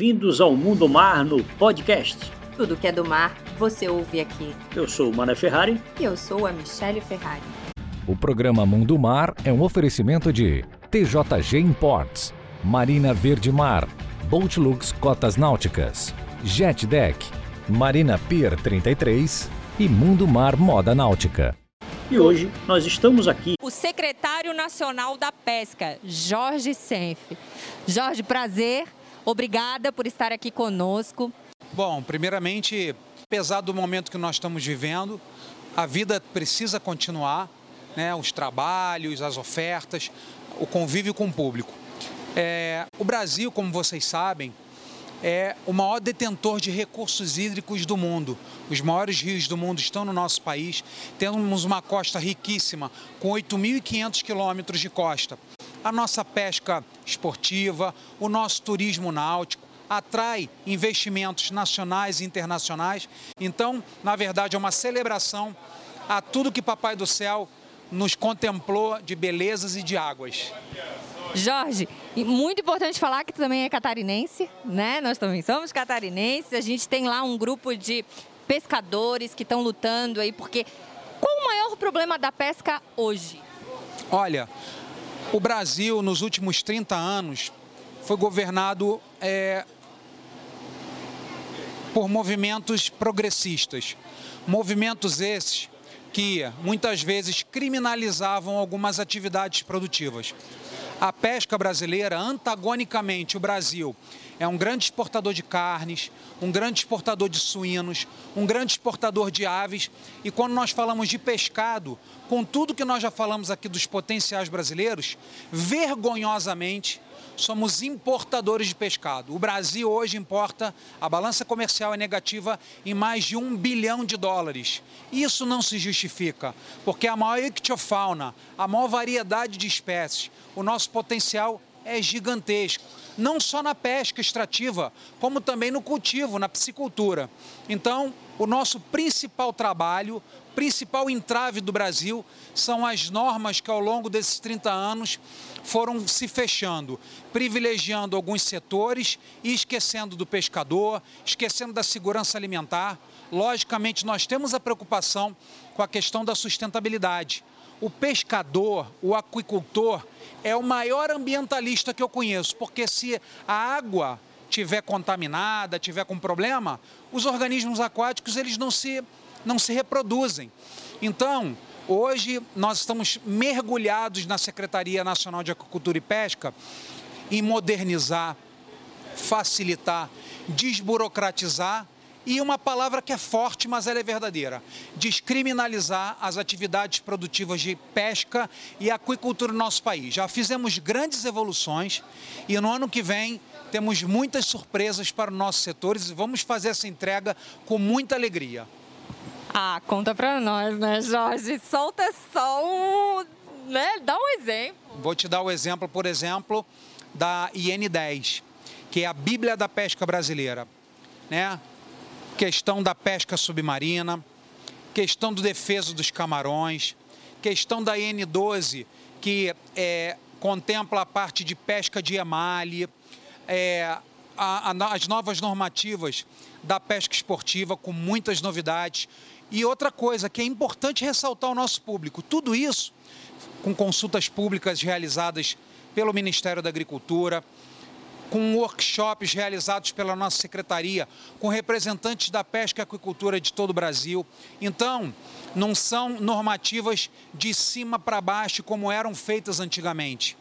Bem-vindos ao Mundo Mar no podcast. Tudo que é do mar, você ouve aqui. Eu sou o Mané Ferrari. E eu sou a Michelle Ferrari. O programa Mundo Mar é um oferecimento de TJG Imports, Marina Verde Mar, Boatlux Cotas Náuticas, Jet Deck, Marina Pier 33 e Mundo Mar Moda Náutica. E hoje nós estamos aqui. O secretário nacional da pesca, Jorge Senf. Jorge, prazer. Obrigada por estar aqui conosco. Bom, primeiramente, apesar do momento que nós estamos vivendo, a vida precisa continuar, né? os trabalhos, as ofertas, o convívio com o público. É, o Brasil, como vocês sabem, é o maior detentor de recursos hídricos do mundo. Os maiores rios do mundo estão no nosso país. Temos uma costa riquíssima, com 8.500 quilômetros de costa. A nossa pesca esportiva, o nosso turismo náutico, atrai investimentos nacionais e internacionais. Então, na verdade, é uma celebração a tudo que Papai do Céu nos contemplou de belezas e de águas. Jorge, muito importante falar que tu também é catarinense, né? Nós também somos catarinenses. A gente tem lá um grupo de pescadores que estão lutando aí, porque qual o maior problema da pesca hoje? Olha, o Brasil nos últimos 30 anos foi governado é, por movimentos progressistas. Movimentos esses que muitas vezes criminalizavam algumas atividades produtivas. A pesca brasileira, antagonicamente, o Brasil é um grande exportador de carnes, um grande exportador de suínos, um grande exportador de aves. E quando nós falamos de pescado, com tudo que nós já falamos aqui dos potenciais brasileiros, vergonhosamente somos importadores de pescado. O Brasil hoje importa, a balança comercial é negativa em mais de um bilhão de dólares. Isso não se justifica, porque a maior ictiofauna, a maior variedade de espécies, o nosso potencial é gigantesco. Não só na pesca extrativa, como também no cultivo, na piscicultura. Então, o nosso principal trabalho, principal entrave do Brasil, são as normas que ao longo desses 30 anos foram se fechando, privilegiando alguns setores e esquecendo do pescador, esquecendo da segurança alimentar. Logicamente, nós temos a preocupação com a questão da sustentabilidade. O pescador, o aquicultor, é o maior ambientalista que eu conheço, porque se a água tiver contaminada, tiver com problema, os organismos aquáticos eles não se, não se reproduzem. Então, hoje nós estamos mergulhados na Secretaria Nacional de Agricultura e Pesca em modernizar, facilitar, desburocratizar e uma palavra que é forte, mas ela é verdadeira: descriminalizar as atividades produtivas de pesca e aquicultura no nosso país. Já fizemos grandes evoluções e no ano que vem temos muitas surpresas para os nossos setores e vamos fazer essa entrega com muita alegria. Ah, conta para nós, né, Jorge? Solta só um, né? Dá um exemplo. Vou te dar o exemplo, por exemplo, da IN10, que é a Bíblia da Pesca Brasileira, né? Questão da pesca submarina, questão do defesa dos camarões, questão da N12, que é, contempla a parte de pesca de emalhe, é, a, a, as novas normativas da pesca esportiva, com muitas novidades. E outra coisa que é importante ressaltar ao nosso público: tudo isso com consultas públicas realizadas pelo Ministério da Agricultura, com workshops realizados pela nossa secretaria, com representantes da pesca e aquicultura de todo o Brasil. Então, não são normativas de cima para baixo como eram feitas antigamente,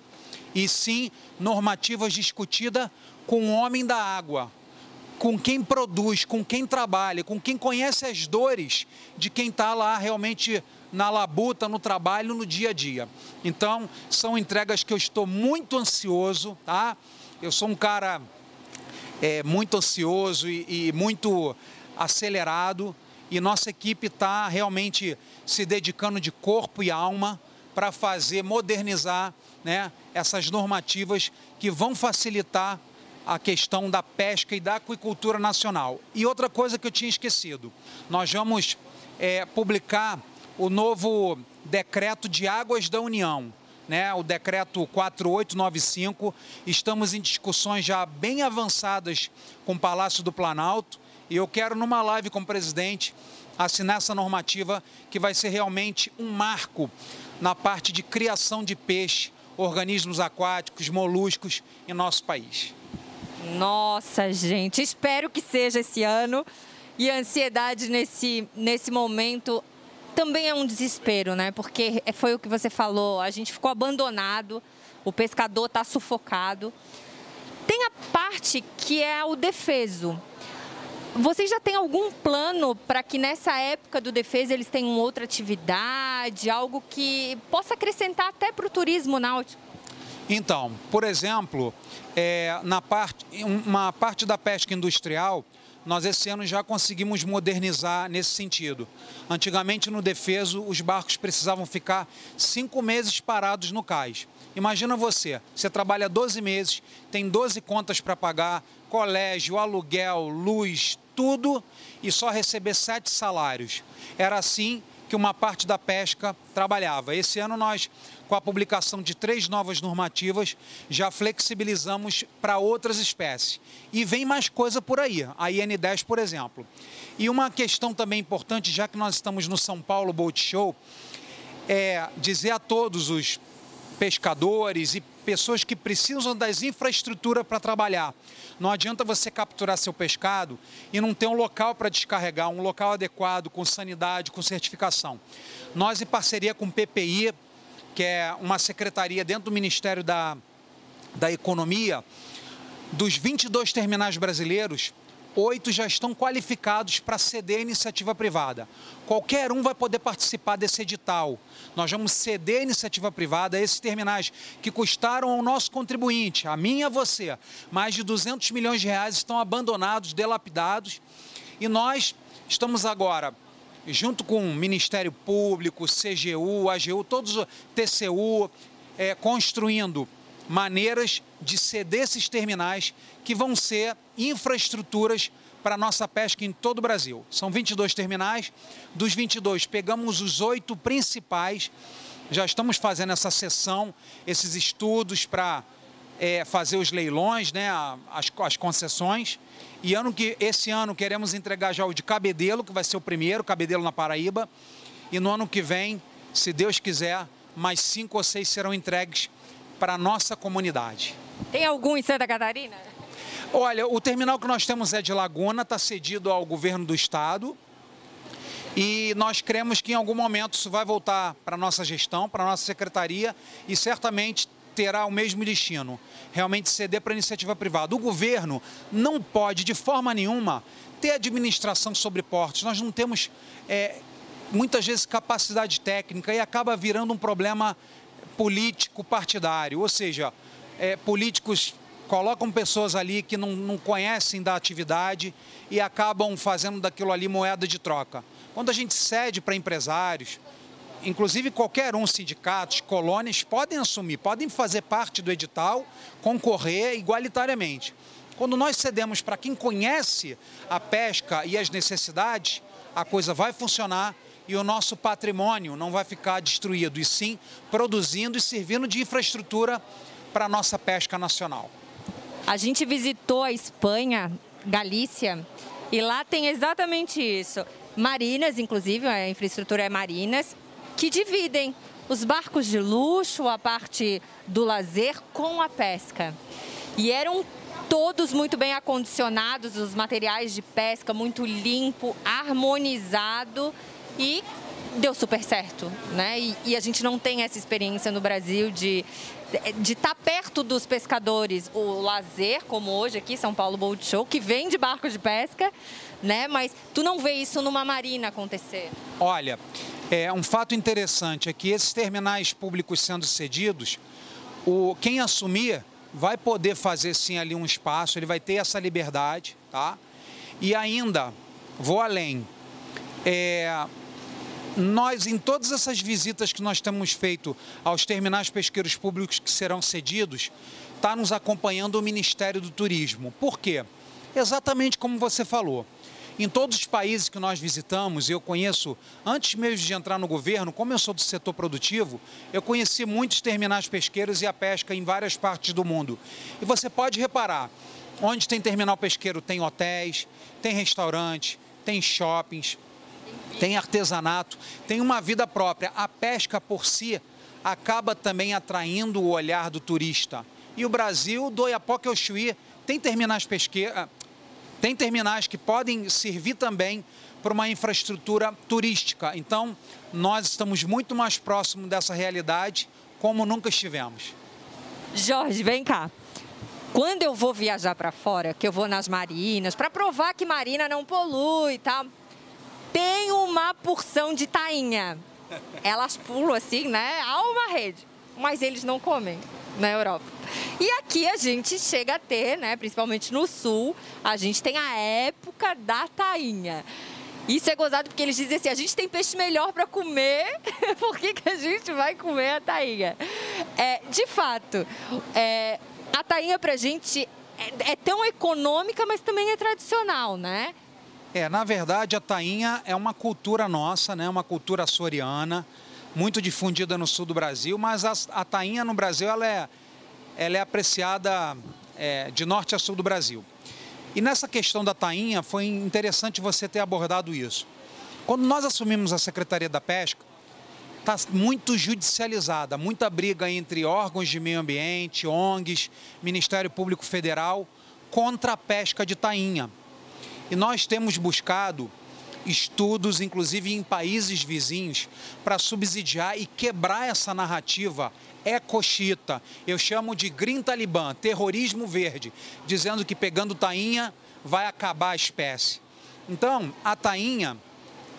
e sim normativas discutidas com o homem da água, com quem produz, com quem trabalha, com quem conhece as dores de quem está lá realmente na labuta, no trabalho, no dia a dia. Então, são entregas que eu estou muito ansioso, tá? Eu sou um cara é, muito ansioso e, e muito acelerado e nossa equipe está realmente se dedicando de corpo e alma para fazer modernizar né, essas normativas que vão facilitar a questão da pesca e da aquicultura nacional. E outra coisa que eu tinha esquecido, nós vamos é, publicar o novo decreto de águas da União, né, o decreto 4895. Estamos em discussões já bem avançadas com o Palácio do Planalto e eu quero, numa live com o presidente, assinar essa normativa que vai ser realmente um marco na parte de criação de peixe, organismos aquáticos, moluscos em nosso país. Nossa, gente, espero que seja esse ano. E a ansiedade nesse, nesse momento também é um desespero, né? Porque foi o que você falou, a gente ficou abandonado, o pescador está sufocado. Tem a parte que é o defeso. Vocês já têm algum plano para que nessa época do defesa eles tenham outra atividade, algo que possa acrescentar até para o turismo náutico? Então, por exemplo, é, na parte, uma parte da pesca industrial, nós esse ano já conseguimos modernizar nesse sentido. Antigamente, no defeso, os barcos precisavam ficar cinco meses parados no cais. Imagina você, você trabalha 12 meses, tem 12 contas para pagar, colégio, aluguel, luz, tudo, e só receber sete salários. Era assim que uma parte da pesca trabalhava. Esse ano nós, com a publicação de três novas normativas, já flexibilizamos para outras espécies. E vem mais coisa por aí, a IN10, por exemplo. E uma questão também importante, já que nós estamos no São Paulo Boat Show, é dizer a todos os pescadores e pessoas que precisam das infraestruturas para trabalhar. Não adianta você capturar seu pescado e não ter um local para descarregar, um local adequado, com sanidade, com certificação. Nós, em parceria com o PPI, que é uma secretaria dentro do Ministério da, da Economia, dos 22 terminais brasileiros, oito já estão qualificados para ceder a iniciativa privada. Qualquer um vai poder participar desse edital. Nós vamos ceder a iniciativa privada a esses terminais que custaram ao nosso contribuinte, a mim e a você, mais de 200 milhões de reais estão abandonados, delapidados. E nós estamos agora junto com o Ministério Público, CGU, AGU, todos TCU, é, construindo maneiras de ceder esses terminais que vão ser infraestruturas para a nossa pesca em todo o Brasil. São 22 terminais, dos 22 pegamos os oito principais, já estamos fazendo essa sessão, esses estudos para é, fazer os leilões, né, as, as concessões. E ano que, esse ano queremos entregar já o de Cabedelo, que vai ser o primeiro, Cabedelo na Paraíba. E no ano que vem, se Deus quiser, mais cinco ou seis serão entregues para a nossa comunidade. Tem algum em Santa Catarina? Olha, o terminal que nós temos é de Laguna, está cedido ao governo do estado. E nós cremos que em algum momento isso vai voltar para a nossa gestão, para a nossa secretaria e certamente terá o mesmo destino, realmente ceder para a iniciativa privada. O governo não pode, de forma nenhuma, ter administração sobre portos. Nós não temos, é, muitas vezes, capacidade técnica e acaba virando um problema político partidário, ou seja, é, políticos colocam pessoas ali que não, não conhecem da atividade e acabam fazendo daquilo ali moeda de troca. Quando a gente cede para empresários, inclusive qualquer um, sindicatos, colônias, podem assumir, podem fazer parte do edital, concorrer igualitariamente. Quando nós cedemos para quem conhece a pesca e as necessidades, a coisa vai funcionar e o nosso patrimônio não vai ficar destruído, e sim produzindo e servindo de infraestrutura para a nossa pesca nacional. A gente visitou a Espanha, Galícia, e lá tem exatamente isso. Marinas, inclusive, a infraestrutura é marinas, que dividem os barcos de luxo, a parte do lazer, com a pesca. E eram todos muito bem acondicionados, os materiais de pesca muito limpo, harmonizado e deu super certo, né? E, e, a gente não tem essa experiência no Brasil de de estar tá perto dos pescadores, o lazer, como hoje aqui, São Paulo Boat Show, que vem de barco de pesca, né? Mas tu não vê isso numa marina acontecer. Olha, é um fato interessante é que esses terminais públicos sendo cedidos, o quem assumir vai poder fazer sim ali um espaço, ele vai ter essa liberdade, tá? E ainda vou além. É, nós, em todas essas visitas que nós temos feito aos terminais pesqueiros públicos que serão cedidos, está nos acompanhando o Ministério do Turismo. Por quê? Exatamente como você falou. Em todos os países que nós visitamos, eu conheço, antes mesmo de entrar no governo, como eu sou do setor produtivo, eu conheci muitos terminais pesqueiros e a pesca em várias partes do mundo. E você pode reparar, onde tem terminal pesqueiro tem hotéis, tem restaurantes, tem shoppings, tem artesanato, tem uma vida própria. A pesca por si acaba também atraindo o olhar do turista. E o Brasil, do Iapoque ao Chuí, tem terminais pesqueiros tem terminais que podem servir também para uma infraestrutura turística. Então, nós estamos muito mais próximos dessa realidade como nunca estivemos. Jorge, vem cá. Quando eu vou viajar para fora, que eu vou nas marinas, para provar que marina não polui e tal, tem uma porção de tainha. Elas pulam assim, né? Há uma rede, mas eles não comem na Europa. E aqui a gente chega a ter, né, principalmente no sul, a gente tem a época da tainha. Isso é gozado porque eles dizem assim: a gente tem peixe melhor para comer, por que, que a gente vai comer a tainha? É, de fato, é, a tainha para a gente é, é tão econômica, mas também é tradicional, né? É, na verdade, a tainha é uma cultura nossa, né? uma cultura açoriana muito difundida no sul do Brasil, mas a, a tainha no Brasil ela é, ela é apreciada é, de norte a sul do Brasil. E nessa questão da tainha foi interessante você ter abordado isso. Quando nós assumimos a Secretaria da Pesca, está muito judicializada, muita briga entre órgãos de meio ambiente, ONGs, Ministério Público Federal, contra a pesca de tainha. E nós temos buscado estudos, inclusive em países vizinhos, para subsidiar e quebrar essa narrativa ecochita. Eu chamo de Green Talibã, terrorismo verde, dizendo que pegando tainha vai acabar a espécie. Então, a tainha,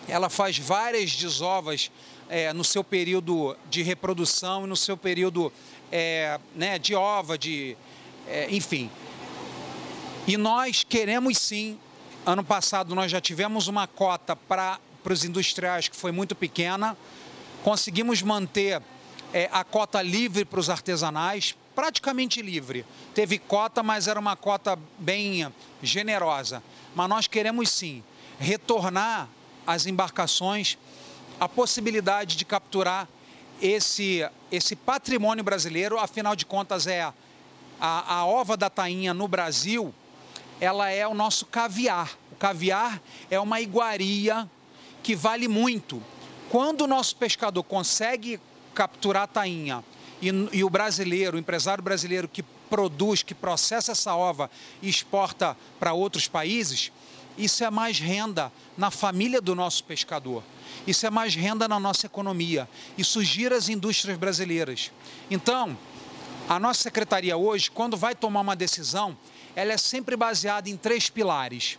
ela faz várias desovas é, no seu período de reprodução e no seu período é, né, de ova, de, é, enfim. E nós queremos sim Ano passado nós já tivemos uma cota para os industriais que foi muito pequena. Conseguimos manter é, a cota livre para os artesanais, praticamente livre. Teve cota, mas era uma cota bem generosa. Mas nós queremos sim retornar às embarcações a possibilidade de capturar esse, esse patrimônio brasileiro, afinal de contas é a, a ova da tainha no Brasil, ela é o nosso caviar. O caviar é uma iguaria que vale muito. Quando o nosso pescador consegue capturar a tainha e, e, o brasileiro, o empresário brasileiro que produz, que processa essa ova e exporta para outros países, isso é mais renda na família do nosso pescador. Isso é mais renda na nossa economia. Isso gira as indústrias brasileiras. Então, a nossa secretaria hoje, quando vai tomar uma decisão, ela é sempre baseada em três pilares.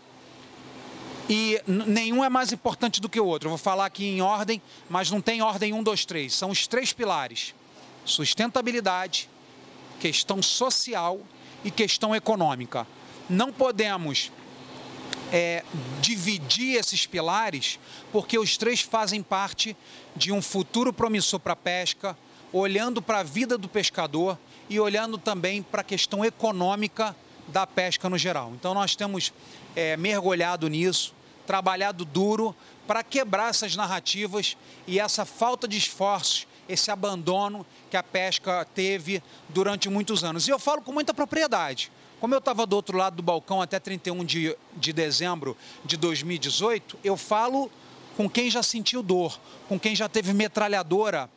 E nenhum é mais importante do que o outro. Eu vou falar aqui em ordem, mas não tem ordem um, dois, três. São os três pilares: sustentabilidade, questão social e questão econômica. Não podemos é, dividir esses pilares, porque os três fazem parte de um futuro promissor para a pesca, olhando para a vida do pescador e olhando também para a questão econômica da pesca no geral. Então nós temos é, mergulhado nisso, trabalhado duro para quebrar essas narrativas e essa falta de esforços, esse abandono que a pesca teve durante muitos anos. E eu falo com muita propriedade. Como eu estava do outro lado do balcão até 31 de, de dezembro de 2018, eu falo com quem já sentiu dor, com quem já teve metralhadora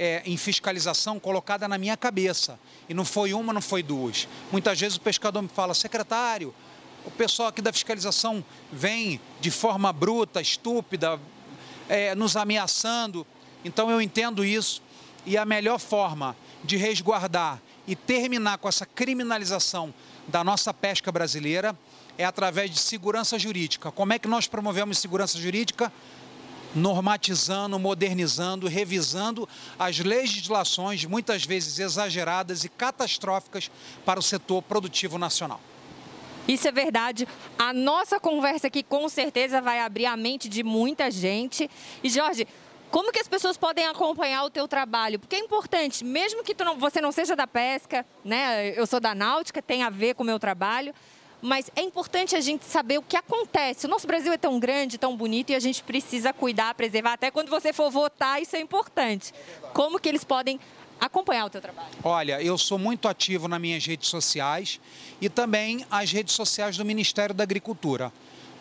é, em fiscalização colocada na minha cabeça. E não foi uma, não foi duas. Muitas vezes o pescador me fala, secretário, o pessoal aqui da fiscalização vem de forma bruta, estúpida, é, nos ameaçando. Então eu entendo isso. E a melhor forma de resguardar e terminar com essa criminalização da nossa pesca brasileira é através de segurança jurídica. Como é que nós promovemos segurança jurídica? Normatizando, modernizando, revisando as legislações, muitas vezes exageradas e catastróficas para o setor produtivo nacional. Isso é verdade. A nossa conversa aqui com certeza vai abrir a mente de muita gente. E Jorge, como que as pessoas podem acompanhar o teu trabalho? Porque é importante, mesmo que não, você não seja da pesca, né? Eu sou da náutica, tem a ver com o meu trabalho. Mas é importante a gente saber o que acontece. O nosso Brasil é tão grande, tão bonito e a gente precisa cuidar, preservar. Até quando você for votar, isso é importante. Como que eles podem acompanhar o teu trabalho? Olha, eu sou muito ativo nas minhas redes sociais e também as redes sociais do Ministério da Agricultura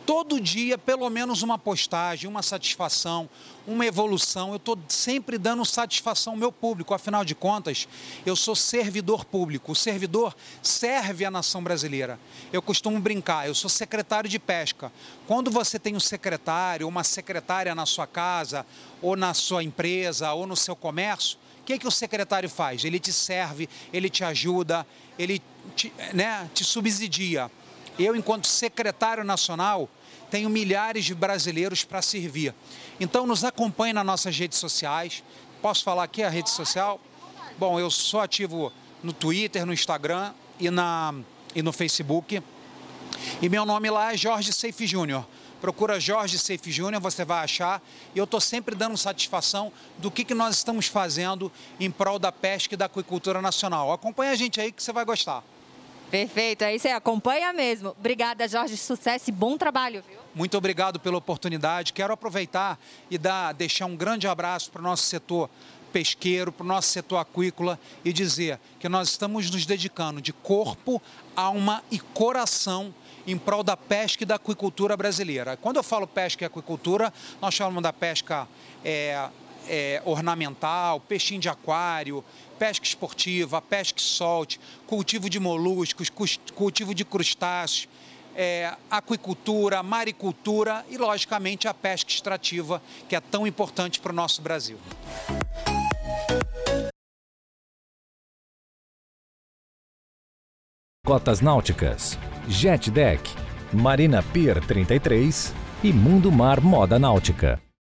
todo dia pelo menos uma postagem, uma satisfação, uma evolução. Eu estou sempre dando satisfação ao meu público. Afinal de contas, eu sou servidor público. O servidor serve a nação brasileira. Eu costumo brincar, eu sou secretário de pesca. Quando você tem um secretário, uma secretária na sua casa, ou na sua empresa, ou no seu comércio, o que, que o secretário faz? Ele te serve, ele te ajuda, ele te, né, te subsidia. Eu, enquanto secretário nacional, tenho milhares de brasileiros para servir. Então nos acompanhe nas nossas redes sociais. Posso falar aqui a rede social? Bom, eu sou ativo no Twitter, no Instagram e, na, e no Facebook. E meu nome lá é Jorge Seife Júnior. Procura Jorge Seife Júnior, você vai achar. E eu estou sempre dando satisfação do que, que nós estamos fazendo em prol da pesca e da aquicultura nacional. Acompanhe a gente aí que você vai gostar. Perfeito, aí você acompanha mesmo. Obrigada, Jorge, sucesso e bom trabalho, viu? Muito obrigado pela oportunidade. Quero aproveitar e dar, deixar um grande abraço para o nosso setor pesqueiro, para o nosso setor aquícola e dizer que nós estamos nos dedicando de corpo, alma e coração em prol da pesca e da aquicultura brasileira. Quando eu falo pesca e aquicultura, nós falamos da pesca é, é, ornamental, peixinho de aquário, pesca esportiva, pesca solte, cultivo de moluscos, cultivo de crustáceos, é, aquicultura, maricultura e, logicamente, a pesca extrativa, que é tão importante para o nosso Brasil. Cotas Náuticas, Jet Deck, Marina Pier 33 e Mundo Mar Moda Náutica.